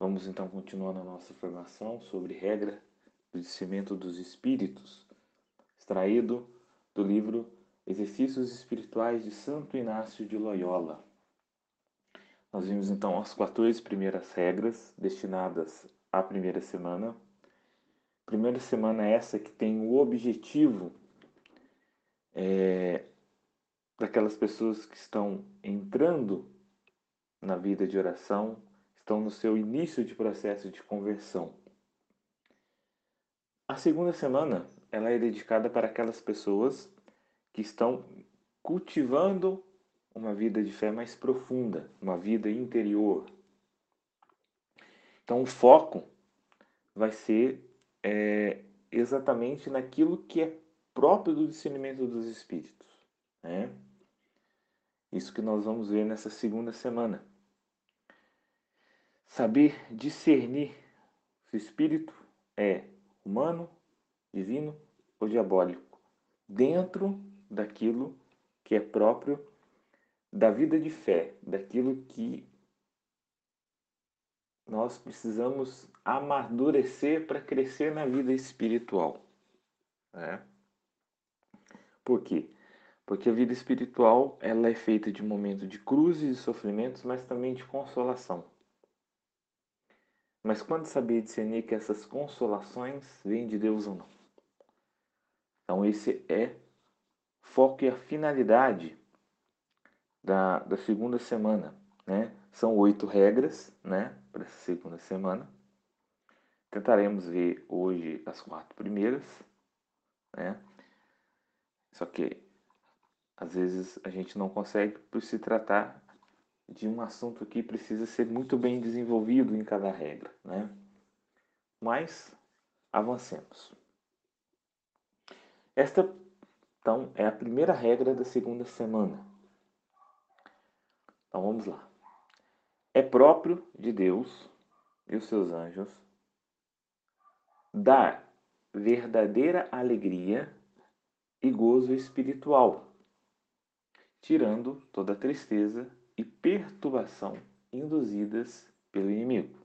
Vamos então continuar na nossa formação sobre regra do discernimento dos espíritos, extraído do livro Exercícios Espirituais de Santo Inácio de Loyola. Nós vimos então as 14 primeiras regras destinadas à primeira semana. Primeira semana é essa que tem o objetivo é, daquelas pessoas que estão entrando na vida de oração, estão no seu início de processo de conversão. A segunda semana ela é dedicada para aquelas pessoas que estão cultivando uma vida de fé mais profunda, uma vida interior. Então o foco vai ser é, exatamente naquilo que é próprio do discernimento dos espíritos. Né? Isso que nós vamos ver nessa segunda semana saber discernir se o espírito é humano, divino ou diabólico, dentro daquilo que é próprio da vida de fé, daquilo que nós precisamos amadurecer para crescer na vida espiritual. Né? Por quê? Porque a vida espiritual ela é feita de momentos de cruzes e sofrimentos, mas também de consolação. Mas quando saber discernir que essas consolações vêm de Deus ou não? Então, esse é foco e a finalidade da, da segunda semana. Né? São oito regras né, para essa segunda semana. Tentaremos ver hoje as quatro primeiras. Né? Só que às vezes a gente não consegue por se tratar de um assunto que precisa ser muito bem desenvolvido em cada regra, né? Mas avancemos. Esta, então, é a primeira regra da segunda semana. Então vamos lá. É próprio de Deus e os seus anjos dar verdadeira alegria e gozo espiritual, tirando toda tristeza e perturbação induzidas pelo inimigo.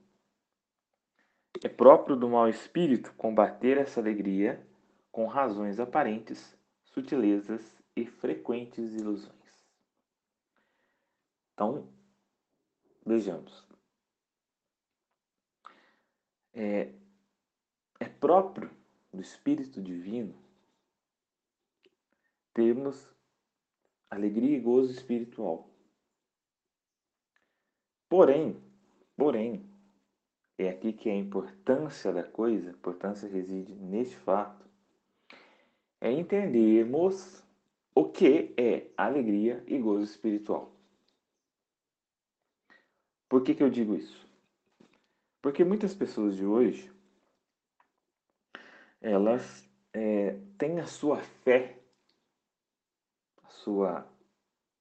É próprio do mau espírito combater essa alegria com razões aparentes, sutilezas e frequentes ilusões. Então, vejamos. É, é próprio do Espírito Divino termos alegria e gozo espiritual. Porém, porém, é aqui que a importância da coisa, a importância reside neste fato, é entendermos o que é alegria e gozo espiritual. Por que, que eu digo isso? Porque muitas pessoas de hoje, elas é, têm a sua fé, a sua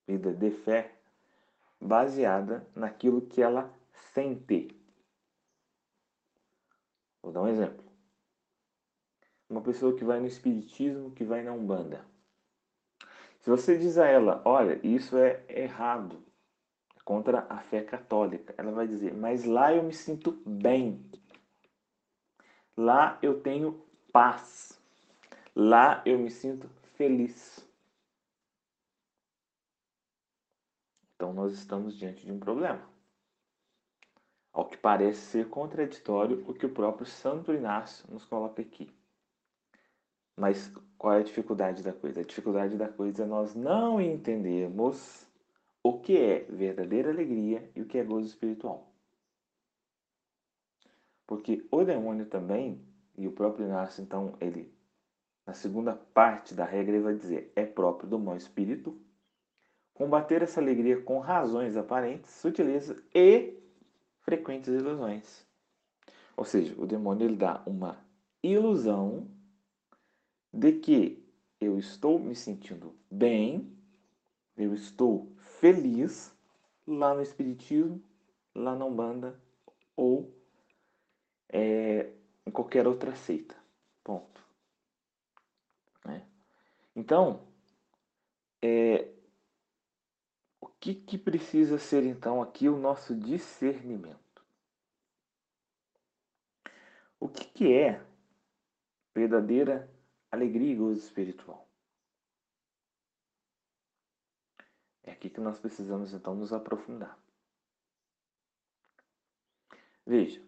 vida de fé, baseada naquilo que ela sente. Vou dar um exemplo. Uma pessoa que vai no espiritismo, que vai na Umbanda. Se você diz a ela, olha, isso é errado, é contra a fé católica, ela vai dizer, mas lá eu me sinto bem. Lá eu tenho paz. Lá eu me sinto feliz. Então nós estamos diante de um problema. Ao que parece ser contraditório o que o próprio Santo Inácio nos coloca aqui. Mas qual é a dificuldade da coisa? A dificuldade da coisa é nós não entendermos o que é verdadeira alegria e o que é gozo espiritual. Porque o demônio também, e o próprio Inácio, então, ele, na segunda parte da regra, ele vai dizer: é próprio do mau espírito combater essa alegria com razões aparentes, sutileza e frequentes ilusões. Ou seja, o demônio ele dá uma ilusão de que eu estou me sentindo bem, eu estou feliz lá no Espiritismo, lá na Umbanda ou é, em qualquer outra seita. Ponto. Né? Então, é, que, que precisa ser então aqui o nosso discernimento? O que, que é verdadeira alegria e gozo espiritual? É aqui que nós precisamos então nos aprofundar. Veja,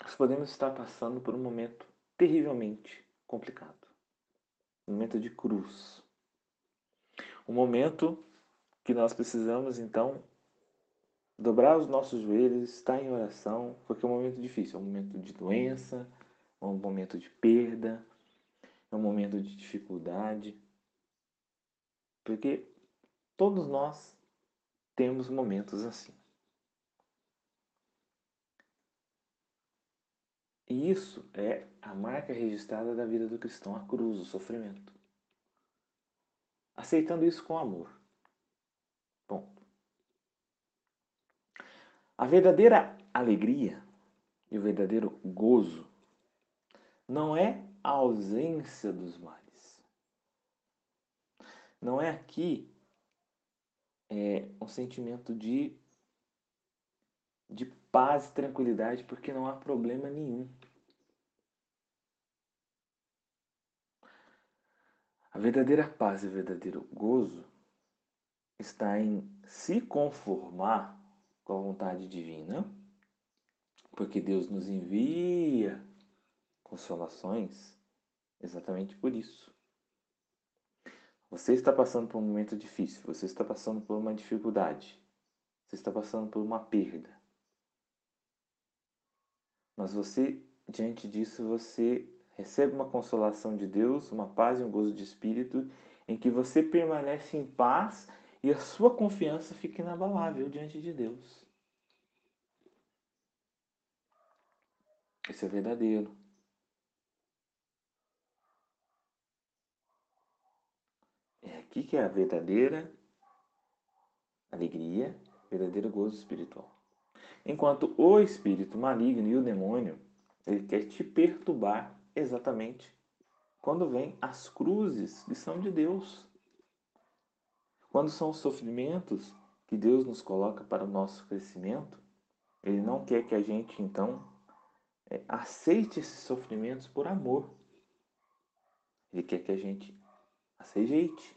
nós podemos estar passando por um momento terrivelmente complicado um momento de cruz. Um momento que nós precisamos então dobrar os nossos joelhos, estar em oração, porque é um momento difícil, é um momento de doença, é um momento de perda, é um momento de dificuldade. Porque todos nós temos momentos assim. E isso é a marca registrada da vida do cristão, a cruz, o sofrimento. Aceitando isso com amor. Ponto. A verdadeira alegria e o verdadeiro gozo não é a ausência dos males. Não é aqui é, um sentimento de, de paz e tranquilidade, porque não há problema nenhum. A verdadeira paz e o verdadeiro gozo está em se conformar com a vontade divina, porque Deus nos envia consolações exatamente por isso. Você está passando por um momento difícil, você está passando por uma dificuldade, você está passando por uma perda. Mas você, diante disso, você recebe uma consolação de Deus, uma paz e um gozo de espírito, em que você permanece em paz e a sua confiança fica inabalável diante de Deus. Isso é verdadeiro. É aqui que é a verdadeira alegria, verdadeiro gozo espiritual. Enquanto o espírito maligno e o demônio, ele quer te perturbar exatamente quando vem as cruzes que são de Deus. Quando são os sofrimentos que Deus nos coloca para o nosso crescimento, Ele não quer que a gente, então, é, aceite esses sofrimentos por amor. Ele quer que a gente as rejeite.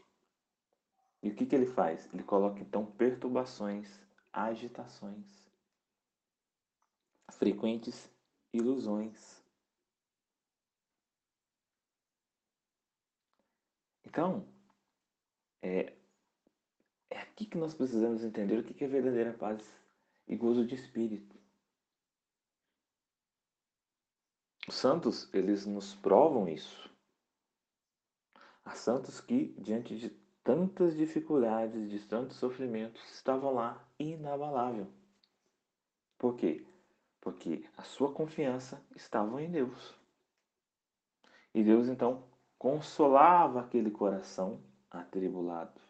E o que, que ele faz? Ele coloca, então, perturbações, agitações, frequentes ilusões Então, é, é aqui que nós precisamos entender o que é verdadeira paz e gozo de espírito. Os santos, eles nos provam isso. Há santos que, diante de tantas dificuldades, de tantos sofrimentos, estavam lá inabalável. Por quê? Porque a sua confiança estava em Deus. E Deus então consolava aquele coração atribulado.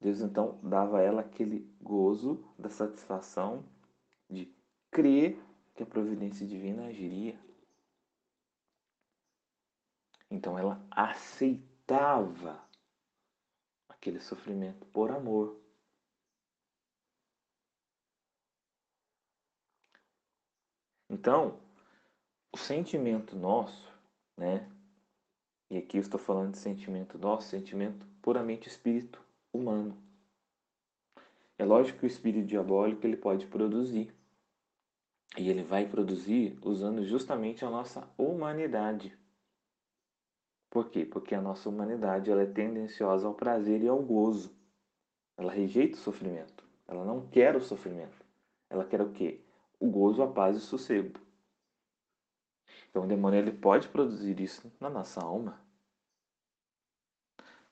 Deus então dava a ela aquele gozo da satisfação de crer que a providência divina agiria. Então ela aceitava aquele sofrimento por amor. Então, o sentimento nosso, né, e aqui eu estou falando de sentimento nosso, sentimento puramente espírito humano. É lógico que o espírito diabólico ele pode produzir. E ele vai produzir usando justamente a nossa humanidade. Por quê? Porque a nossa humanidade ela é tendenciosa ao prazer e ao gozo. Ela rejeita o sofrimento. Ela não quer o sofrimento. Ela quer o quê? O gozo, a paz e o sossego. Então o demônio ele pode produzir isso na nossa alma.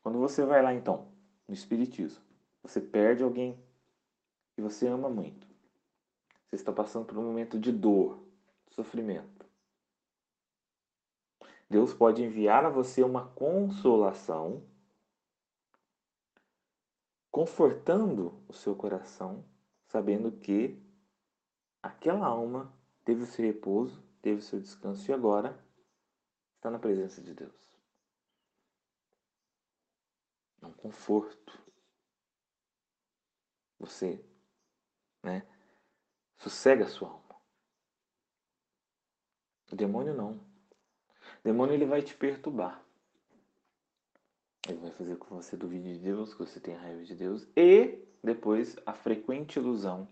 Quando você vai lá então, no espiritismo, você perde alguém que você ama muito. Você está passando por um momento de dor, de sofrimento. Deus pode enviar a você uma consolação, confortando o seu coração, sabendo que aquela alma teve o seu repouso, teve seu descanso e agora está na presença de Deus. É um conforto. Você, né, sossega a sua alma. O demônio não. O demônio ele vai te perturbar. Ele vai fazer com que você duvide de Deus, que você tenha raiva de Deus. E depois a frequente ilusão.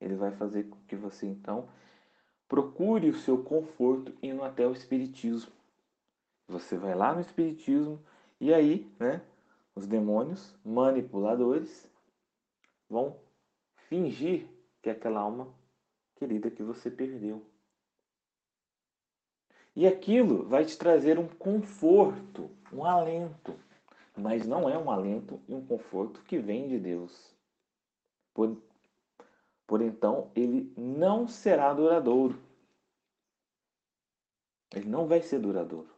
Ele vai fazer com que você então procure o seu conforto indo até o Espiritismo. Você vai lá no Espiritismo e aí, né, os demônios manipuladores vão fingir que é aquela alma querida que você perdeu. E aquilo vai te trazer um conforto, um alento. Mas não é um alento e um conforto que vem de Deus. Por, então, ele não será duradouro. Ele não vai ser duradouro.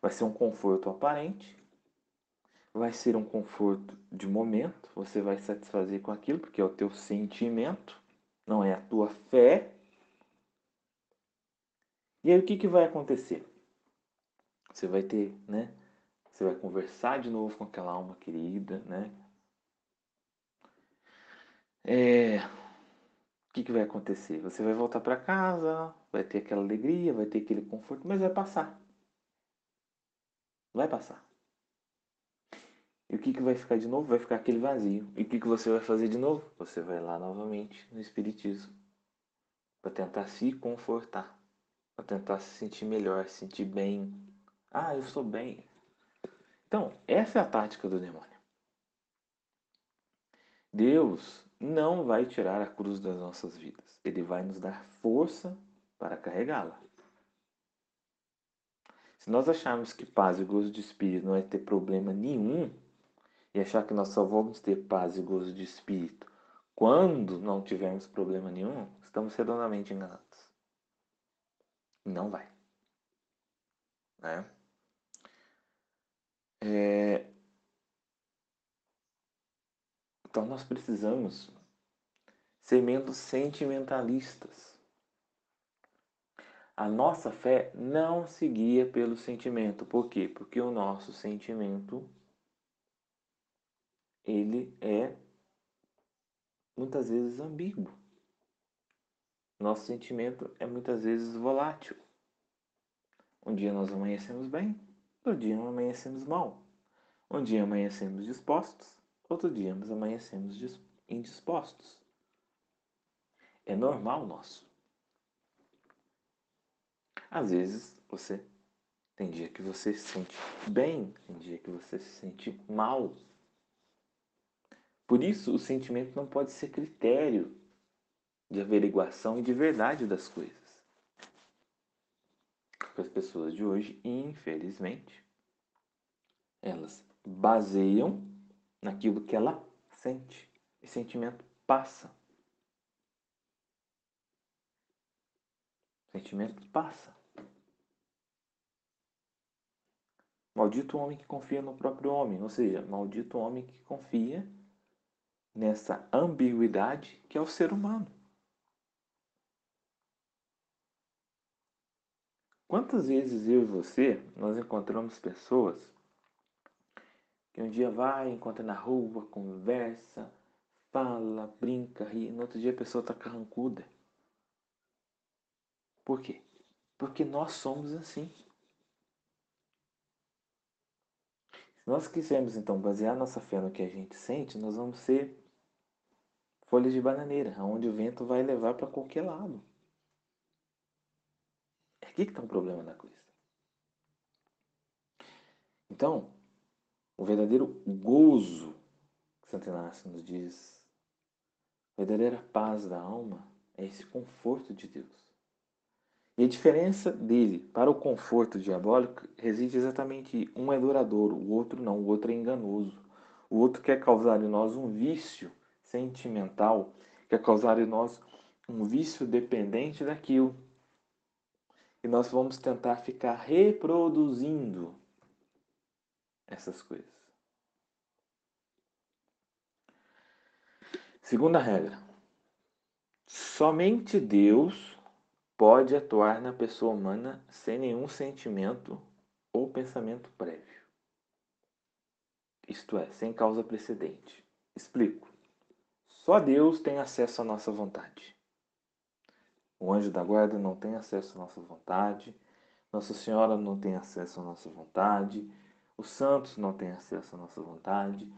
Vai ser um conforto aparente, vai ser um conforto de momento, você vai satisfazer com aquilo, porque é o teu sentimento, não é a tua fé. E aí o que, que vai acontecer? Você vai ter, né? Você vai conversar de novo com aquela alma querida, né? É, o que, que vai acontecer? Você vai voltar para casa, vai ter aquela alegria, vai ter aquele conforto, mas vai passar. Vai passar. E o que, que vai ficar de novo? Vai ficar aquele vazio. E o que, que você vai fazer de novo? Você vai lá novamente no Espiritismo para tentar se confortar, para tentar se sentir melhor, se sentir bem. Ah, eu sou bem. Então, essa é a tática do demônio. Deus não vai tirar a cruz das nossas vidas. Ele vai nos dar força para carregá-la. Se nós acharmos que paz e gozo de espírito não vai ter problema nenhum, e achar que nós só vamos ter paz e gozo de espírito quando não tivermos problema nenhum, estamos redondamente enganados. Não vai. Né? É... Então nós precisamos ser menos sentimentalistas. A nossa fé não se guia pelo sentimento. Por quê? Porque o nosso sentimento ele é muitas vezes ambíguo. Nosso sentimento é muitas vezes volátil. Um dia nós amanhecemos bem, outro dia nós amanhecemos mal. Um dia amanhecemos dispostos, outro dia nós amanhecemos indispostos. É normal nosso. Às vezes você tem dia que você se sente bem, tem dia que você se sente mal. Por isso, o sentimento não pode ser critério de averiguação e de verdade das coisas. Porque as pessoas de hoje, infelizmente, elas baseiam naquilo que ela sente. E sentimento passa. Sentimento passa. Maldito o homem que confia no próprio homem, ou seja, maldito o homem que confia nessa ambiguidade que é o ser humano. Quantas vezes eu e você nós encontramos pessoas que um dia vai, encontra na rua, conversa, fala, brinca, ri, no outro dia a pessoa está carrancuda. Por quê? Porque nós somos assim. Se nós quisermos então basear nossa fé no que a gente sente, nós vamos ser folhas de bananeira, aonde o vento vai levar para qualquer lado. É aqui que está o problema da coisa. Então, o verdadeiro gozo que Santo Inácio nos diz, a verdadeira paz da alma é esse conforto de Deus. E a diferença dele para o conforto diabólico reside exatamente um é duradouro, o outro não, o outro é enganoso. O outro quer causar em nós um vício sentimental quer causar em nós um vício dependente daquilo. E nós vamos tentar ficar reproduzindo essas coisas. Segunda regra: somente Deus pode atuar na pessoa humana sem nenhum sentimento ou pensamento prévio. Isto é, sem causa precedente. Explico. Só Deus tem acesso à nossa vontade. O anjo da guarda não tem acesso à nossa vontade. Nossa Senhora não tem acesso à nossa vontade. Os santos não têm acesso à nossa vontade.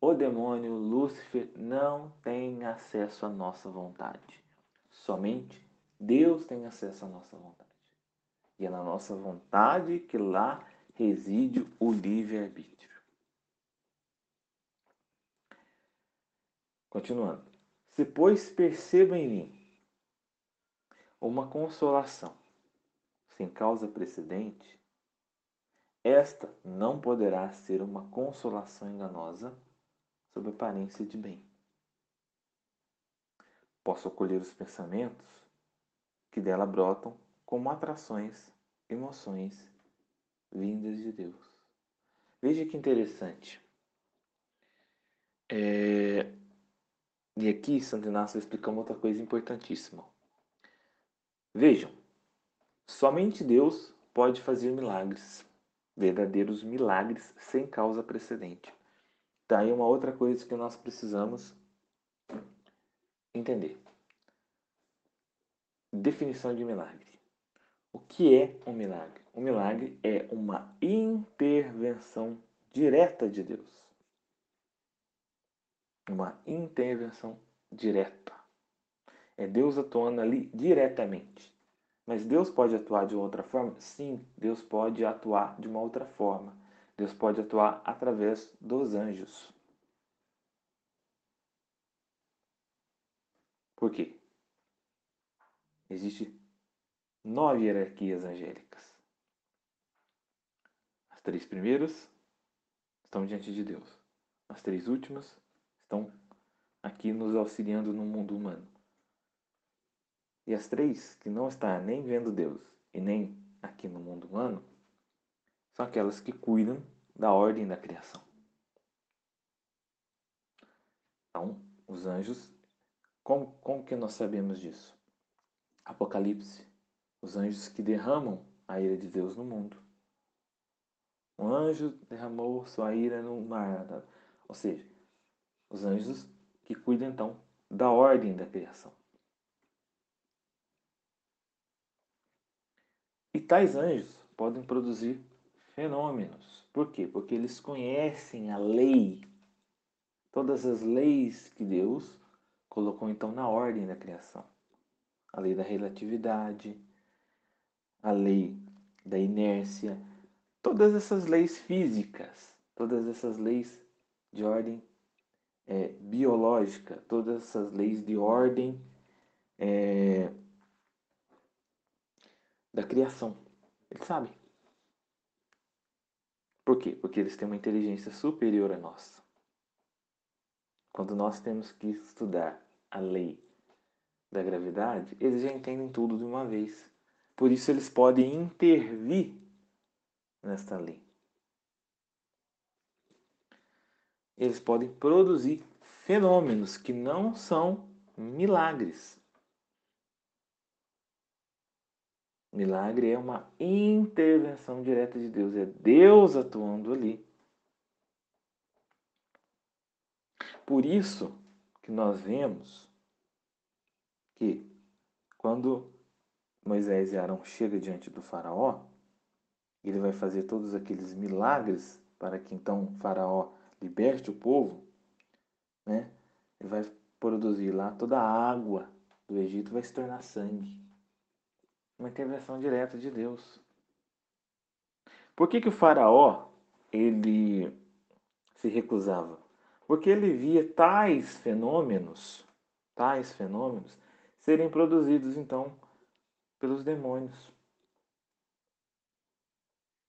O demônio, Lúcifer, não tem acesso à nossa vontade. Somente Deus tem acesso à nossa vontade. E é na nossa vontade que lá reside o livre-arbítrio. Continuando. Se, pois, perceba em mim uma consolação sem causa precedente, esta não poderá ser uma consolação enganosa sob aparência de bem. Posso acolher os pensamentos que dela brotam como atrações, emoções vindas de Deus. Veja que interessante. É... E aqui Santo Inácio explica outra coisa importantíssima. Vejam, somente Deus pode fazer milagres, verdadeiros milagres sem causa precedente. Tá aí uma outra coisa que nós precisamos entender. Definição de milagre. O que é um milagre? Um milagre é uma intervenção direta de Deus. Uma intervenção direta. É Deus atuando ali diretamente. Mas Deus pode atuar de outra forma? Sim, Deus pode atuar de uma outra forma. Deus pode atuar através dos anjos. Por quê? Existem nove hierarquias angélicas. As três primeiras estão diante de Deus. As três últimas estão aqui nos auxiliando no mundo humano. E as três que não estão nem vendo Deus e nem aqui no mundo humano são aquelas que cuidam da ordem da criação. Então, os anjos, como, como que nós sabemos disso? Apocalipse, os anjos que derramam a ira de Deus no mundo. Um anjo derramou sua ira no mar. Ou seja, os anjos que cuidam então da ordem da criação. E tais anjos podem produzir fenômenos. Por quê? Porque eles conhecem a lei, todas as leis que Deus colocou então na ordem da criação. A lei da relatividade, a lei da inércia, todas essas leis físicas, todas essas leis de ordem é, biológica, todas essas leis de ordem é, da criação. Eles sabem. Por quê? Porque eles têm uma inteligência superior à nossa. Quando nós temos que estudar a lei da gravidade, eles já entendem tudo de uma vez. Por isso eles podem intervir nesta lei. Eles podem produzir fenômenos que não são milagres. Milagre é uma intervenção direta de Deus, é Deus atuando ali. Por isso que nós vemos que quando Moisés e Arão chegam diante do faraó, ele vai fazer todos aqueles milagres para que então faraó liberte o povo, né? Ele vai produzir lá toda a água do Egito vai se tornar sangue uma intervenção direta de Deus. Por que, que o faraó ele se recusava? Porque ele via tais fenômenos, tais fenômenos serem produzidos então pelos demônios,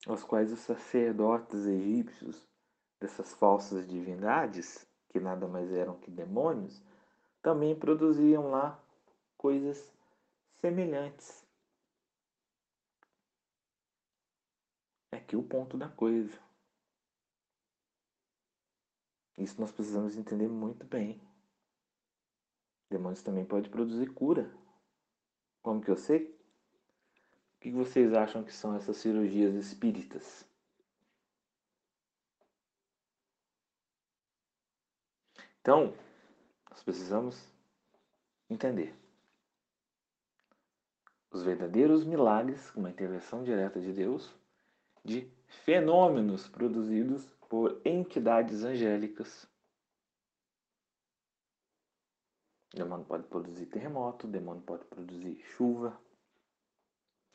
aos quais os sacerdotes egípcios dessas falsas divindades, que nada mais eram que demônios, também produziam lá coisas semelhantes. É aqui o ponto da coisa. Isso nós precisamos entender muito bem. Demônios também pode produzir cura. Como que eu sei? O que vocês acham que são essas cirurgias espíritas? Então, nós precisamos entender. Os verdadeiros milagres, uma intervenção direta de Deus, de fenômenos produzidos por entidades angélicas. O demônio pode produzir terremoto, demônio pode produzir chuva,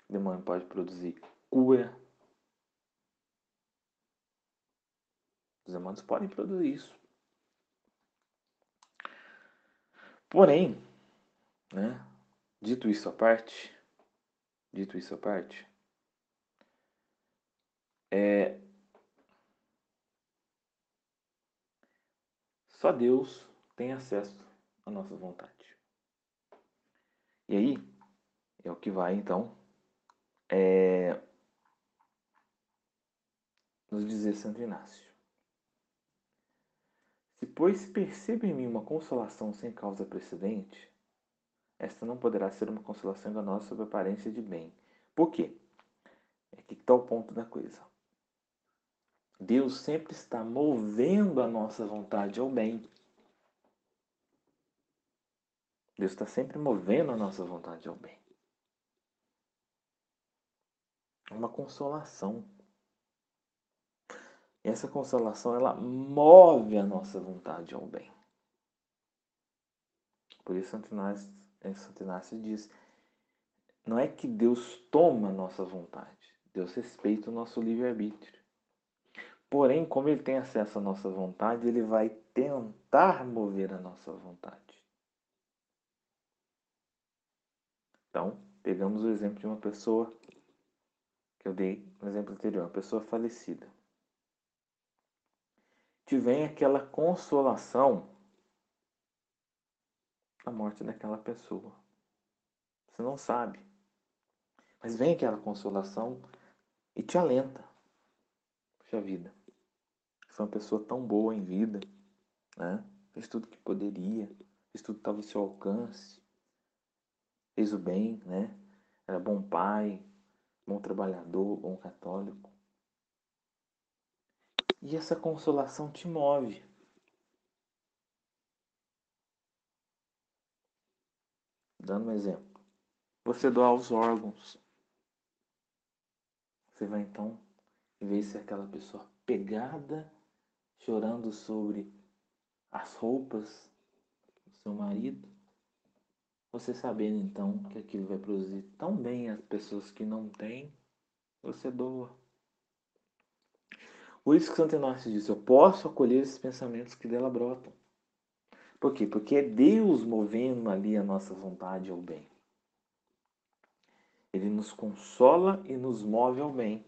demônio pode produzir cura. Os demônios podem produzir isso. Porém, né, dito isso à parte, dito isso à parte, é, só Deus tem acesso à nossa vontade. E aí é o que vai então é, nos dizer Santo Inácio. Se, pois, percebe em mim uma consolação sem causa precedente, esta não poderá ser uma consolação enganosa sob aparência de bem. Por quê? É que está o ponto da coisa. Deus sempre está movendo a nossa vontade ao bem. Deus está sempre movendo a nossa vontade ao bem. É uma consolação. E essa consolação ela move a nossa vontade ao bem. Por isso Santo Inácio, Santo Inácio diz: não é que Deus toma a nossa vontade, Deus respeita o nosso livre-arbítrio. Porém, como ele tem acesso à nossa vontade, ele vai tentar mover a nossa vontade. Então, pegamos o exemplo de uma pessoa que eu dei no exemplo anterior, uma pessoa falecida te vem aquela consolação da morte daquela pessoa. Você não sabe. Mas vem aquela consolação e te alenta. Puxa vida. Foi uma pessoa tão boa em vida, né? Fez tudo que poderia, fez tudo que estava ao seu alcance. Fez o bem, né? Era bom pai, bom trabalhador, bom católico. E essa consolação te move. Dando um exemplo. Você doar os órgãos. Você vai então ver se aquela pessoa pegada, chorando sobre as roupas do seu marido. Você sabendo então que aquilo vai produzir tão bem as pessoas que não têm, você doa. Por isso que Santo Inácio diz: Eu posso acolher esses pensamentos que dela brotam. Por quê? Porque é Deus movendo ali a nossa vontade ao bem. Ele nos consola e nos move ao bem.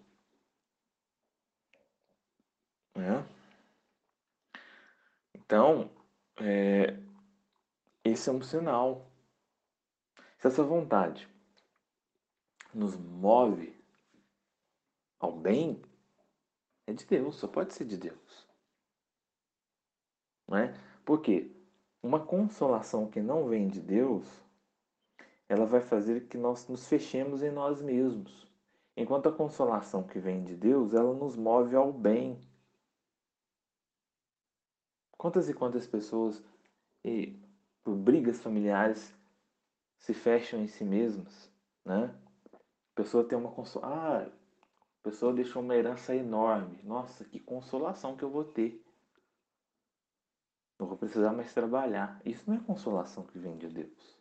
É? Então, é, esse é um sinal. Se essa vontade nos move ao bem, é de Deus, só pode ser de Deus. Não é? Porque uma consolação que não vem de Deus, ela vai fazer que nós nos fechemos em nós mesmos. Enquanto a consolação que vem de Deus, ela nos move ao bem. Quantas e quantas pessoas, e, por brigas familiares, se fecham em si mesmas, né? A pessoa tem uma consolação. Ah, a pessoa deixou uma herança enorme. Nossa, que consolação que eu vou ter. Não vou precisar mais trabalhar. Isso não é consolação que vem de Deus.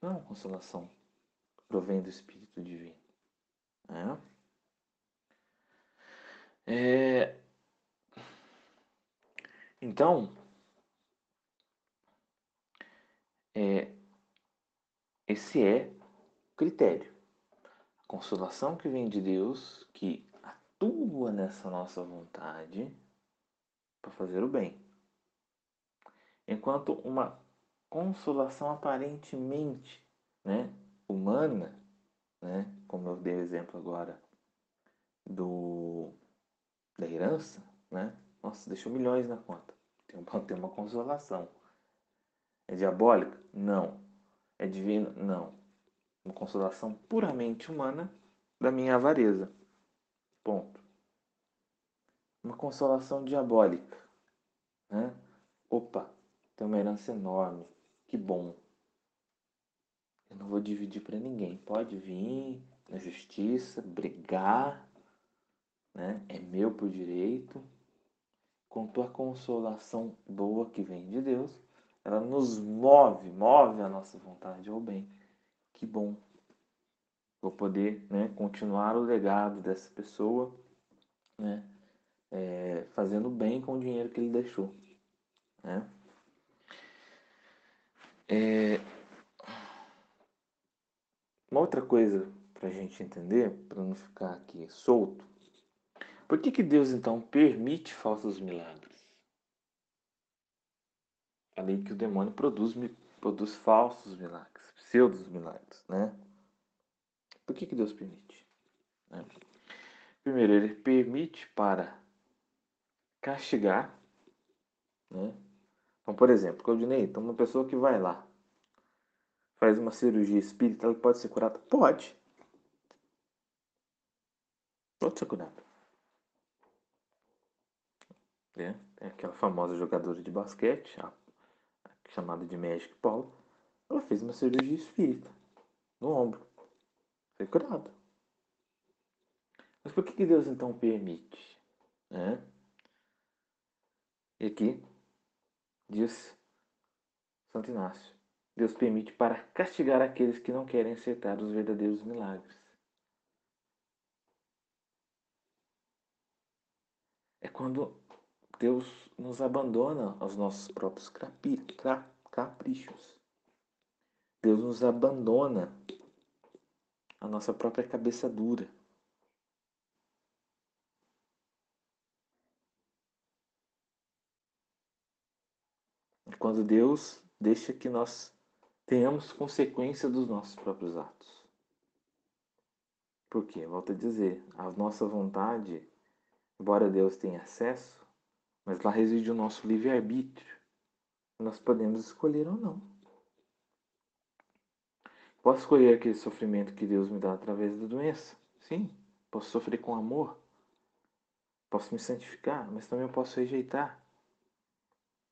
Não é uma consolação que provém do Espírito Divino. É? É... Então, é... esse é critério. A consolação que vem de Deus, que atua nessa nossa vontade para fazer o bem. enquanto uma consolação aparentemente né, humana, né, como eu dei o exemplo agora do da herança, né? Nossa, deixou milhões na conta. Tem uma, tem uma consolação. É diabólica? Não. É divina? Não. Uma consolação puramente humana da minha avareza. Ponto. Uma consolação diabólica. Né? Opa, tem uma herança enorme. Que bom. Eu não vou dividir para ninguém. Pode vir na justiça, brigar, né? É meu por direito. Com tua consolação boa que vem de Deus, ela nos move, move a nossa vontade ao bem. Que bom. Vou poder né, continuar o legado dessa pessoa, né, é, fazendo bem com o dinheiro que ele deixou. Né? É... Uma outra coisa para a gente entender, para não ficar aqui solto, por que, que Deus então permite falsos milagres? Falei que o demônio produz, produz falsos milagres, pseudos milagres, né? Por que, que Deus permite? Né? Primeiro, ele permite para castigar, né? Então, por exemplo, Claudinei, então uma pessoa que vai lá, faz uma cirurgia espírita, ela pode ser curada? Pode. Pode ser curada. É, é aquela famosa jogadora de basquete, a, chamada de Magic Paul, ela fez uma cirurgia espírita no ombro. Foi curada. Mas por que, que Deus então permite? Né? E aqui diz Santo Inácio: Deus permite para castigar aqueles que não querem aceitar os verdadeiros milagres. É quando Deus nos abandona aos nossos próprios caprichos. Deus nos abandona a nossa própria cabeça dura. Quando Deus deixa que nós tenhamos consequência dos nossos próprios atos. Por quê? Volto a dizer, a nossa vontade, embora Deus tenha acesso, mas lá reside o nosso livre-arbítrio. Nós podemos escolher ou não. Posso escolher aquele sofrimento que Deus me dá através da doença? Sim. Posso sofrer com amor. Posso me santificar, mas também posso rejeitar.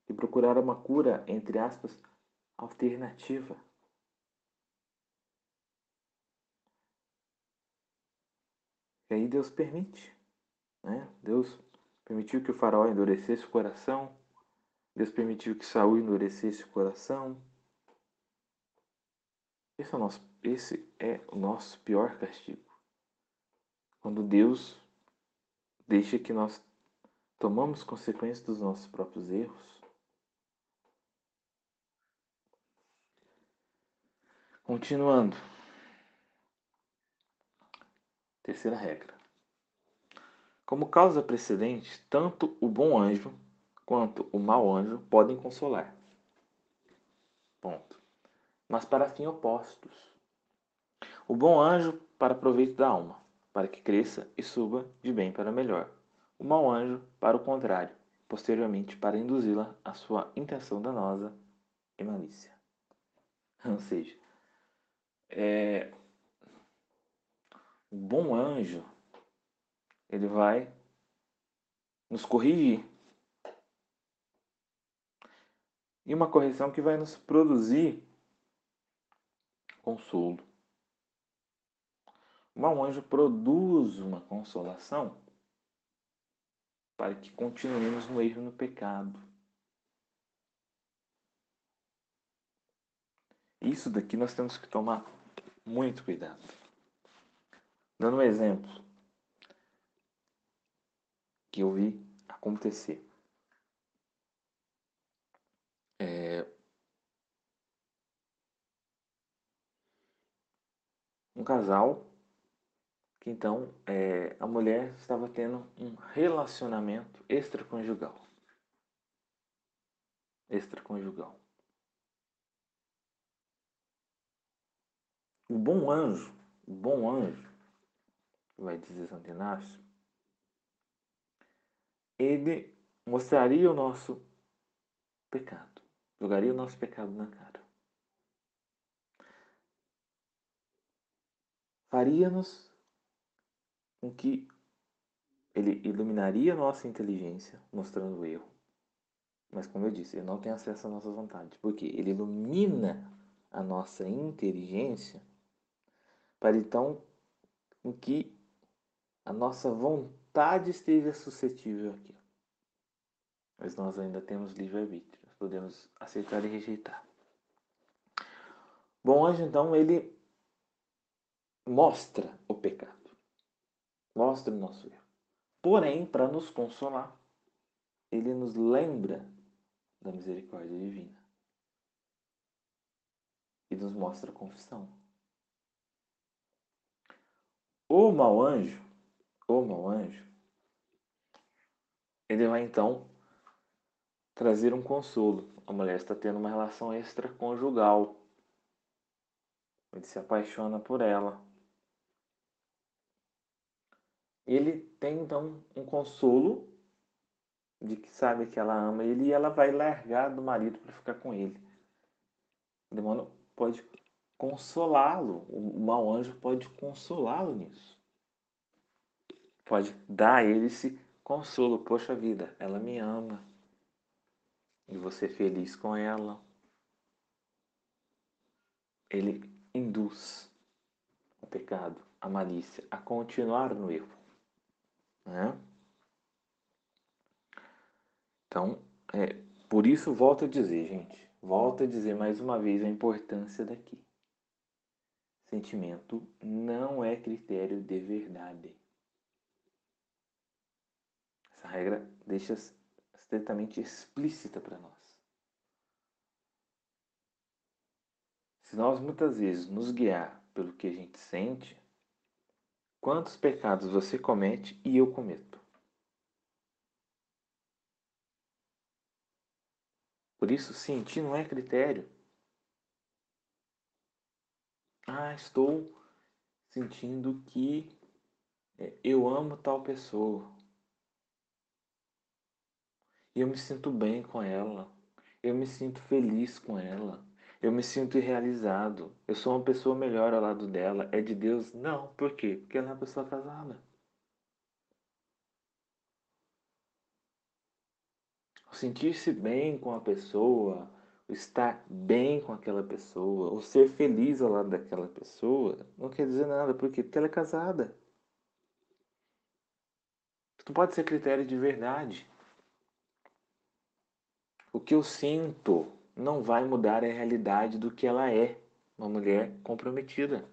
E procurar uma cura, entre aspas, alternativa. E aí Deus permite. Né? Deus permitiu que o faraó endurecesse o coração. Deus permitiu que Saul endurecesse o coração. Esse é o nosso, esse é o nosso pior castigo. Quando Deus deixa que nós tomamos consequências dos nossos próprios erros. Continuando. Terceira regra. Como causa precedente, tanto o bom anjo quanto o mau anjo podem consolar. Ponto. Mas para fim opostos. O bom anjo para proveito da alma, para que cresça e suba de bem para melhor. O mau anjo para o contrário, posteriormente para induzi-la à sua intenção danosa e malícia. Ou seja, é, o bom anjo ele vai nos corrigir. E uma correção que vai nos produzir consolo. O mau anjo produz uma consolação para que continuemos no erro no pecado. Isso daqui nós temos que tomar muito cuidado. Dando um exemplo, que eu vi acontecer. É... Um casal que então é, a mulher estava tendo um relacionamento extraconjugal. extraconjugal. O bom anjo, o bom anjo, vai dizer Santo Inácio, ele mostraria o nosso pecado, jogaria o nosso pecado na cara. Faria-nos com que ele iluminaria a nossa inteligência, mostrando o erro. Mas como eu disse, ele não tem acesso à nossa vontade, porque ele ilumina a nossa inteligência para então com que a nossa vontade esteja suscetível aqui. Mas nós ainda temos livre-arbítrio, podemos aceitar e rejeitar. Bom anjo, então, ele mostra o pecado, mostra o nosso erro. Porém, para nos consolar, ele nos lembra da misericórdia divina e nos mostra a confissão. O mau anjo, o mau anjo, ele vai então trazer um consolo. A mulher está tendo uma relação extraconjugal. Ele se apaixona por ela. Ele tem então um consolo de que sabe que ela ama ele e ela vai largar do marido para ficar com ele. O demônio pode consolá-lo, o mau anjo pode consolá-lo nisso. Pode dar a ele esse consolo. Poxa vida, ela me ama. E você feliz com ela. Ele induz o pecado, a malícia, a continuar no erro. Né? Então, é, por isso volto a dizer, gente, volto a dizer mais uma vez a importância daqui. Sentimento não é critério de verdade. Essa regra deixa estritamente explícita para nós. Se nós muitas vezes nos guiar pelo que a gente sente, quantos pecados você comete e eu cometo? Por isso, sentir não é critério. Ah, estou sentindo que é, eu amo tal pessoa. E eu me sinto bem com ela. Eu me sinto feliz com ela. Eu me sinto realizado. Eu sou uma pessoa melhor ao lado dela. É de Deus? Não. Por quê? Porque ela é uma pessoa casada. sentir-se bem com a pessoa, estar bem com aquela pessoa, ou ser feliz ao lado daquela pessoa, não quer dizer nada. Por quê? Porque ela é casada. Isso não pode ser critério de verdade. O que eu sinto não vai mudar a realidade do que ela é, uma mulher comprometida.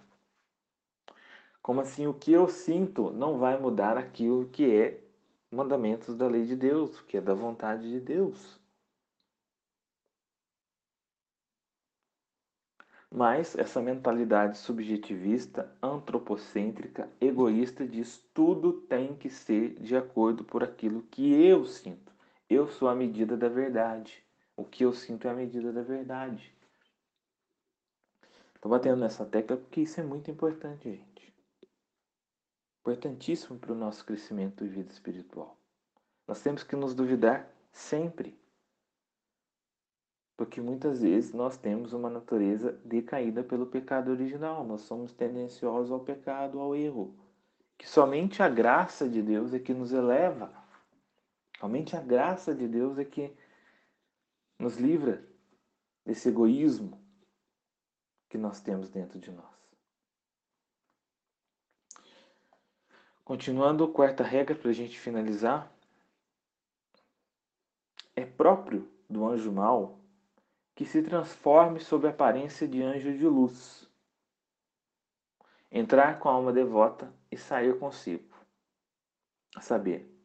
Como assim, o que eu sinto não vai mudar aquilo que é mandamentos da lei de Deus, que é da vontade de Deus. Mas essa mentalidade subjetivista, antropocêntrica, egoísta diz tudo tem que ser de acordo por aquilo que eu sinto. Eu sou a medida da verdade. O que eu sinto é a medida da verdade. Estou batendo nessa tecla porque isso é muito importante, gente importantíssimo para o nosso crescimento e vida espiritual. Nós temos que nos duvidar sempre. Porque muitas vezes nós temos uma natureza decaída pelo pecado original, nós somos tendenciosos ao pecado, ao erro. Que somente a graça de Deus é que nos eleva. Somente a graça de Deus é que nos livra desse egoísmo que nós temos dentro de nós. Continuando, quarta regra para a gente finalizar. É próprio do anjo mau que se transforme sob a aparência de anjo de luz, entrar com a alma devota e sair consigo. A saber,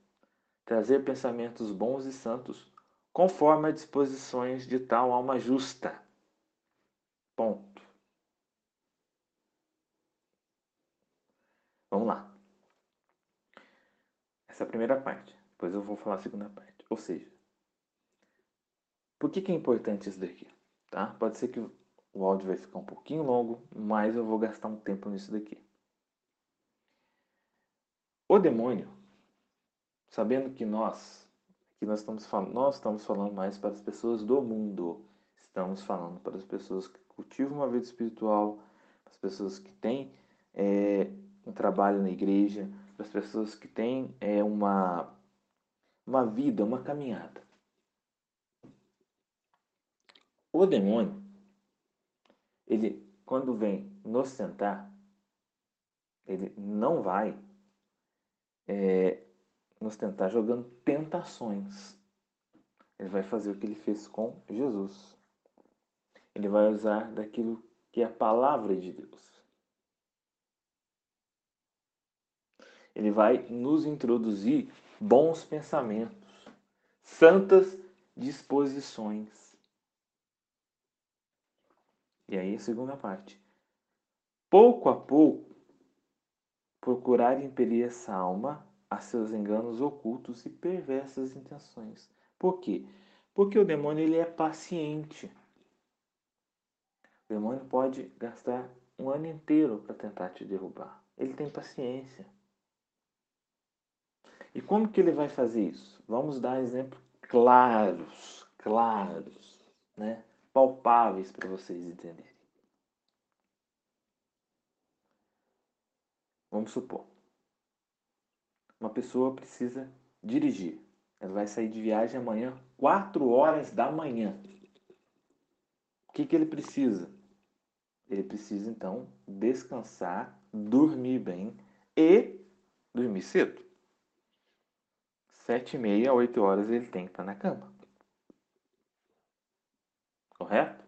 trazer pensamentos bons e santos conforme as disposições de tal alma justa. Ponto. Vamos lá. Essa é a primeira parte. Depois eu vou falar a segunda parte. Ou seja, Por que, que é importante isso daqui? Tá? Pode ser que o áudio vai ficar um pouquinho longo, mas eu vou gastar um tempo nisso daqui. O demônio, sabendo que nós, que nós estamos falando, nós estamos falando mais para as pessoas do mundo, estamos falando para as pessoas que cultivam uma vida espiritual, para as pessoas que têm é, um trabalho na igreja, para as pessoas que têm é, uma, uma vida, uma caminhada. O demônio, ele, quando vem nos tentar, ele não vai é, nos tentar jogando tentações. Ele vai fazer o que ele fez com Jesus. Ele vai usar daquilo que é a palavra de Deus. Ele vai nos introduzir bons pensamentos, santas disposições. E aí a segunda parte. Pouco a pouco, procurar impelir essa alma a seus enganos ocultos e perversas intenções. Por quê? Porque o demônio ele é paciente. O demônio pode gastar um ano inteiro para tentar te derrubar. Ele tem paciência. E como que ele vai fazer isso? Vamos dar exemplos claros, claros, né? palpáveis para vocês entenderem. Vamos supor, uma pessoa precisa dirigir. Ela vai sair de viagem amanhã, 4 horas da manhã. O que, que ele precisa? Ele precisa então descansar, dormir bem e dormir cedo. Sete e meia, oito horas ele tem que estar na cama. Correto?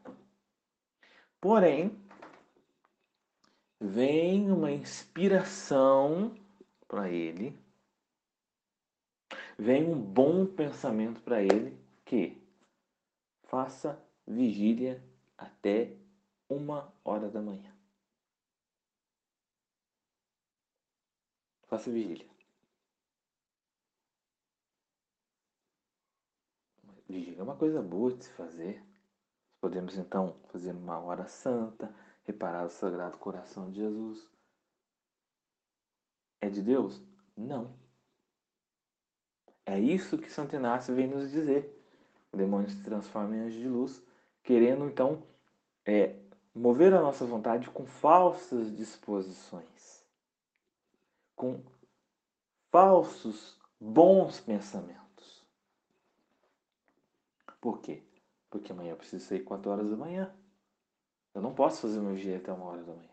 Porém, vem uma inspiração para ele, vem um bom pensamento para ele que faça vigília até uma hora da manhã. Faça vigília. Vigília é uma coisa boa de se fazer. Podemos então fazer uma hora santa, reparar o Sagrado Coração de Jesus. É de Deus? Não. É isso que Santo Inácio vem nos dizer. O demônio se transforma em anjo de luz, querendo então é, mover a nossa vontade com falsas disposições, com falsos bons pensamentos. Por quê? Porque amanhã eu preciso sair 4 horas da manhã. Eu não posso fazer meu dia até uma hora da manhã.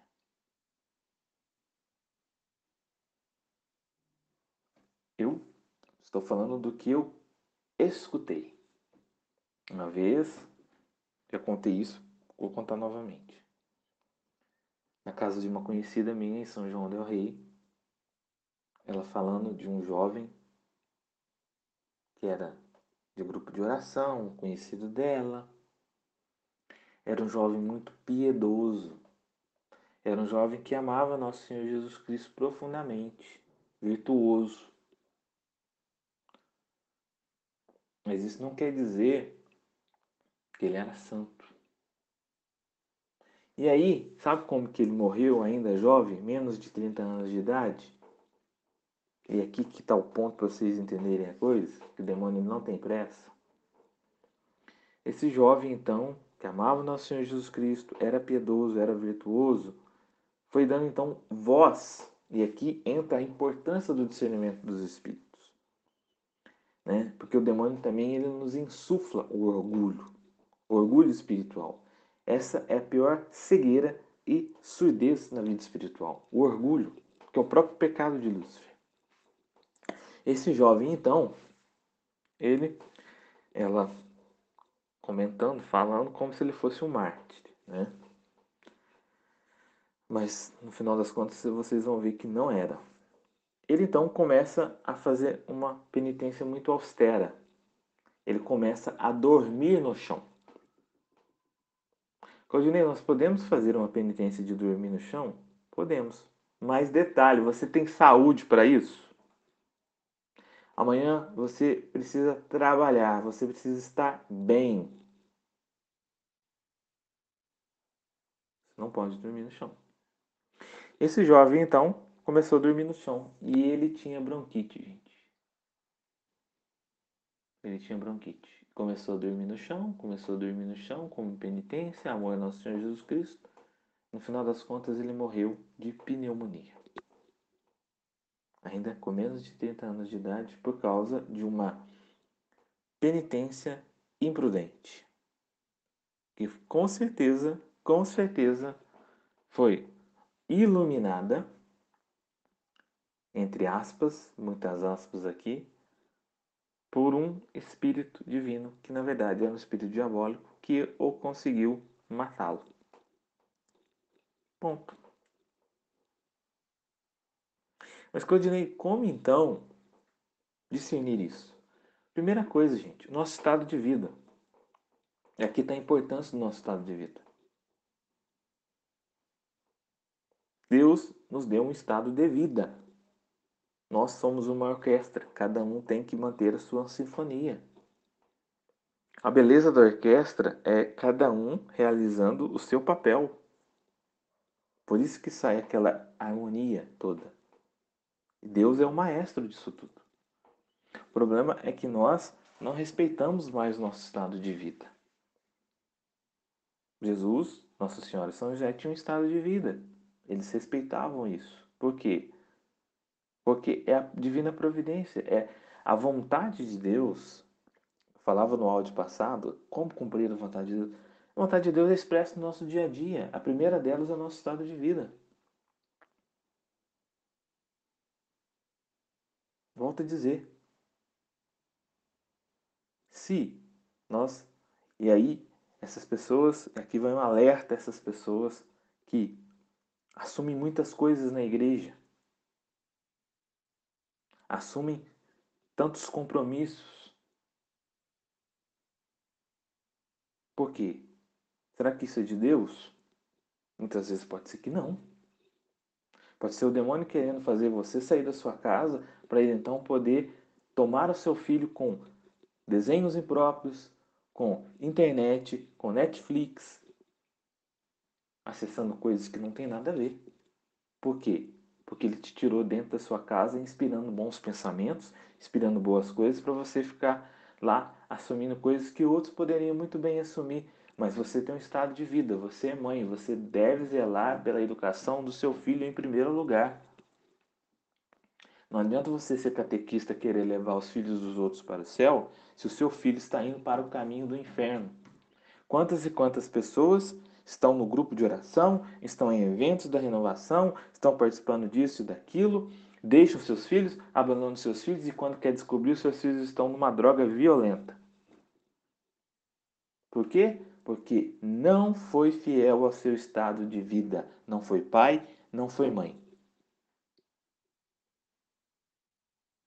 Eu estou falando do que eu escutei. Uma vez, já contei isso, vou contar novamente. Na casa de uma conhecida minha em São João del Rei, ela falando de um jovem que era de grupo de oração, conhecido dela, era um jovem muito piedoso. Era um jovem que amava nosso Senhor Jesus Cristo profundamente, virtuoso. Mas isso não quer dizer que ele era santo. E aí, sabe como que ele morreu ainda jovem, menos de 30 anos de idade? E aqui que está o ponto para vocês entenderem a coisa, que o demônio não tem pressa. Esse jovem, então, que amava nosso Senhor Jesus Cristo, era piedoso, era virtuoso, foi dando então voz, e aqui entra a importância do discernimento dos espíritos. Né? Porque o demônio também ele nos insufla o orgulho, o orgulho espiritual. Essa é a pior cegueira e surdez na vida espiritual, o orgulho, que é o próprio pecado de Lúcifer. Esse jovem, então, ele, ela comentando, falando como se ele fosse um mártir, né? Mas no final das contas vocês vão ver que não era. Ele então começa a fazer uma penitência muito austera. Ele começa a dormir no chão. Claudinei, nós podemos fazer uma penitência de dormir no chão? Podemos. Mas detalhe, você tem saúde para isso? Amanhã você precisa trabalhar, você precisa estar bem. Você não pode dormir no chão. Esse jovem, então, começou a dormir no chão. E ele tinha bronquite, gente. Ele tinha bronquite. Começou a dormir no chão, começou a dormir no chão como penitência, amor ao nosso Senhor Jesus Cristo. No final das contas, ele morreu de pneumonia. Ainda com menos de 30 anos de idade, por causa de uma penitência imprudente. Que com certeza, com certeza, foi iluminada, entre aspas, muitas aspas aqui, por um espírito divino, que na verdade era um espírito diabólico, que o conseguiu matá-lo. Ponto. Mas Claudinei, como então discernir isso? Primeira coisa, gente, nosso estado de vida. E aqui está a importância do nosso estado de vida. Deus nos deu um estado de vida. Nós somos uma orquestra, cada um tem que manter a sua sinfonia. A beleza da orquestra é cada um realizando o seu papel. Por isso que sai aquela harmonia toda. Deus é o maestro disso tudo. O problema é que nós não respeitamos mais nosso estado de vida. Jesus, Nossa Senhora e São José tinham um estado de vida. Eles respeitavam isso. Por quê? Porque é a divina providência, é a vontade de Deus. Eu falava no áudio passado, como cumprir a vontade de Deus? A vontade de Deus é expressa no nosso dia a dia. A primeira delas é o nosso estado de vida. Volto a dizer. Se nós. E aí, essas pessoas, aqui vai um alerta essas pessoas que assumem muitas coisas na igreja assumem tantos compromissos. Por quê? Será que isso é de Deus? Muitas vezes pode ser que não. Pode ser o demônio querendo fazer você sair da sua casa para ele então poder tomar o seu filho com desenhos impróprios, com internet, com Netflix, acessando coisas que não tem nada a ver. Por quê? Porque ele te tirou dentro da sua casa inspirando bons pensamentos, inspirando boas coisas para você ficar lá assumindo coisas que outros poderiam muito bem assumir. Mas você tem um estado de vida, você é mãe, você deve zelar pela educação do seu filho em primeiro lugar. Não adianta você ser catequista querer levar os filhos dos outros para o céu se o seu filho está indo para o caminho do inferno. Quantas e quantas pessoas estão no grupo de oração, estão em eventos da renovação, estão participando disso e daquilo, deixam seus filhos, abandonam seus filhos e quando quer descobrir, seus filhos estão numa droga violenta. Por quê? Porque não foi fiel ao seu estado de vida, não foi pai, não foi mãe.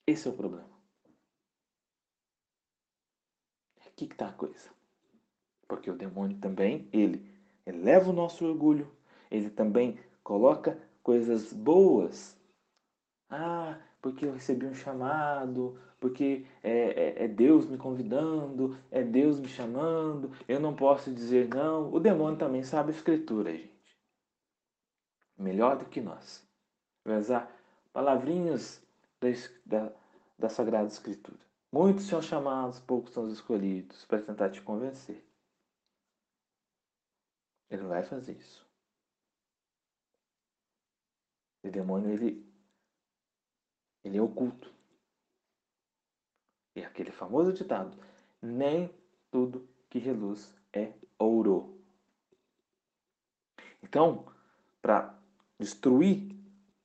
Esse é o problema. Aqui que está a coisa. Porque o demônio também, ele eleva o nosso orgulho, ele também coloca coisas boas. Ah, porque eu recebi um chamado, porque é, é, é, Deus me convidando, é Deus me chamando, eu não posso dizer não. O demônio também sabe a escritura, gente. Melhor do que nós. Vai usar palavrinhas da, da, da Sagrada Escritura. Muitos são chamados, poucos são os escolhidos, para tentar te convencer. Ele vai fazer isso. O demônio, ele, ele é oculto. E aquele famoso ditado: nem tudo que reluz é ouro. Então, para destruir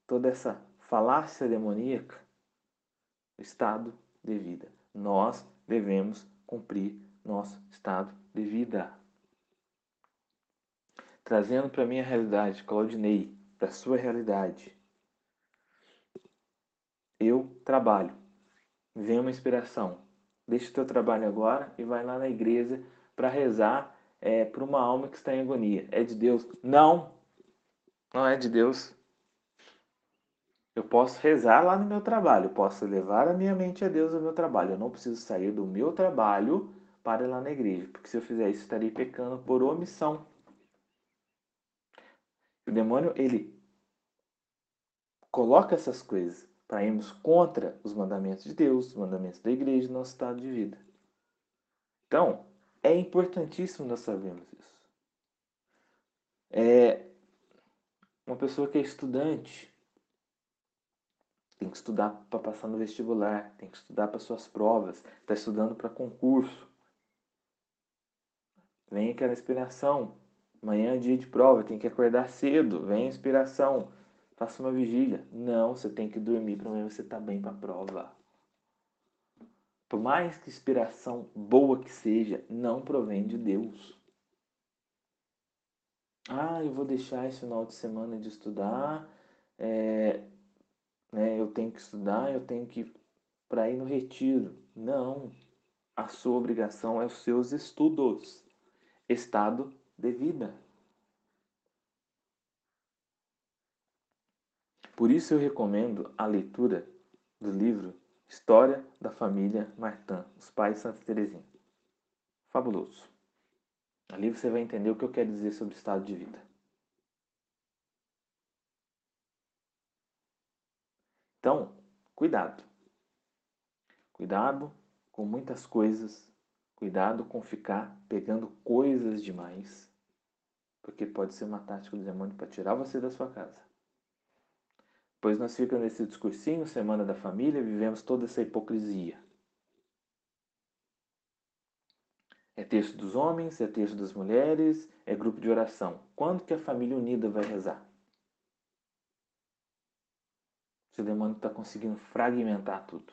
toda essa falácia demoníaca, estado de vida, nós devemos cumprir nosso estado de vida trazendo para a minha realidade, Claudinei, para sua realidade. Eu trabalho, vem uma inspiração. Deixa o teu trabalho agora e vai lá na igreja para rezar é, para uma alma que está em agonia. É de Deus? Não, não é de Deus. Eu posso rezar lá no meu trabalho, posso levar a minha mente a Deus no meu trabalho. Eu não preciso sair do meu trabalho para ir lá na igreja, porque se eu fizer isso, estarei pecando por omissão. O demônio, ele coloca essas coisas para irmos contra os mandamentos de Deus, os mandamentos da igreja, nosso estado de vida. Então, é importantíssimo nós sabermos isso. É uma pessoa que é estudante tem que estudar para passar no vestibular, tem que estudar para suas provas, está estudando para concurso. Vem aquela inspiração. Amanhã é dia de prova, tem que acordar cedo. Vem inspiração. Faça uma vigília. Não, você tem que dormir para amanhã você estar tá bem para a prova. Por mais que inspiração boa que seja, não provém de Deus. Ah, eu vou deixar esse final de semana de estudar. É, né, eu tenho que estudar, eu tenho que para ir no retiro. Não. A sua obrigação é os seus estudos. Estado de vida. Por isso eu recomendo a leitura do livro História da Família Martin, Os Pais de Santa Teresinha. Fabuloso. Ali você vai entender o que eu quero dizer sobre estado de vida. Então, cuidado. Cuidado com muitas coisas. Cuidado com ficar pegando coisas demais. Porque pode ser uma tática do demônio para tirar você da sua casa. Pois nós ficamos nesse discursinho, Semana da Família, vivemos toda essa hipocrisia. É texto dos homens, é texto das mulheres, é grupo de oração. Quando que a família unida vai rezar? Se o demônio está conseguindo fragmentar tudo.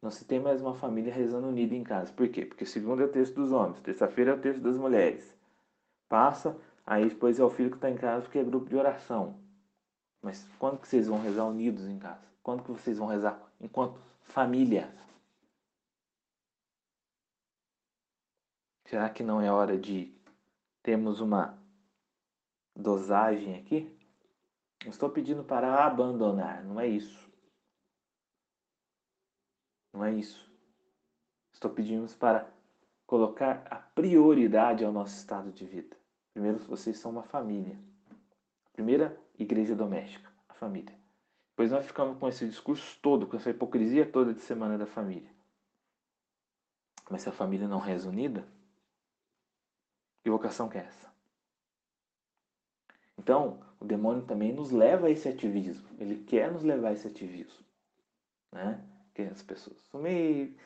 Não se tem mais uma família rezando unida em casa. Por quê? Porque segundo é o texto dos homens, terça-feira é o texto das mulheres. Passa, aí depois é o filho que está em casa porque é grupo de oração. Mas quando que vocês vão rezar unidos em casa? Quando que vocês vão rezar enquanto família? Será que não é hora de termos uma dosagem aqui? Não estou pedindo para abandonar, não é isso. Não é isso. Estou pedindo para colocar a prioridade ao nosso estado de vida. Primeiro, vocês são uma família. Primeira igreja doméstica, a família. Depois nós ficamos com esse discurso todo, com essa hipocrisia toda de semana da família. Mas se a família não reza unida, que vocação que é essa? Então, o demônio também nos leva a esse ativismo. Ele quer nos levar a esse ativismo. Né? Que as pessoas sumir.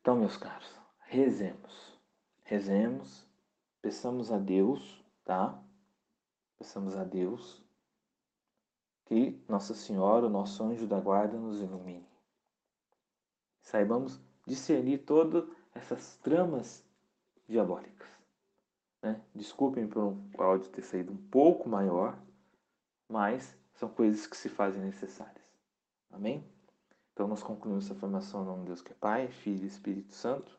Então, meus caros, rezemos. Rezemos, peçamos a Deus, tá? Peçamos a Deus que Nossa Senhora, o nosso anjo da guarda, nos ilumine. Saibamos discernir todas essas tramas diabólicas. Né? Desculpem por um áudio ter saído um pouco maior, mas são coisas que se fazem necessárias. Amém? Então nós concluímos essa formação em nome de Deus que é Pai, Filho e Espírito Santo.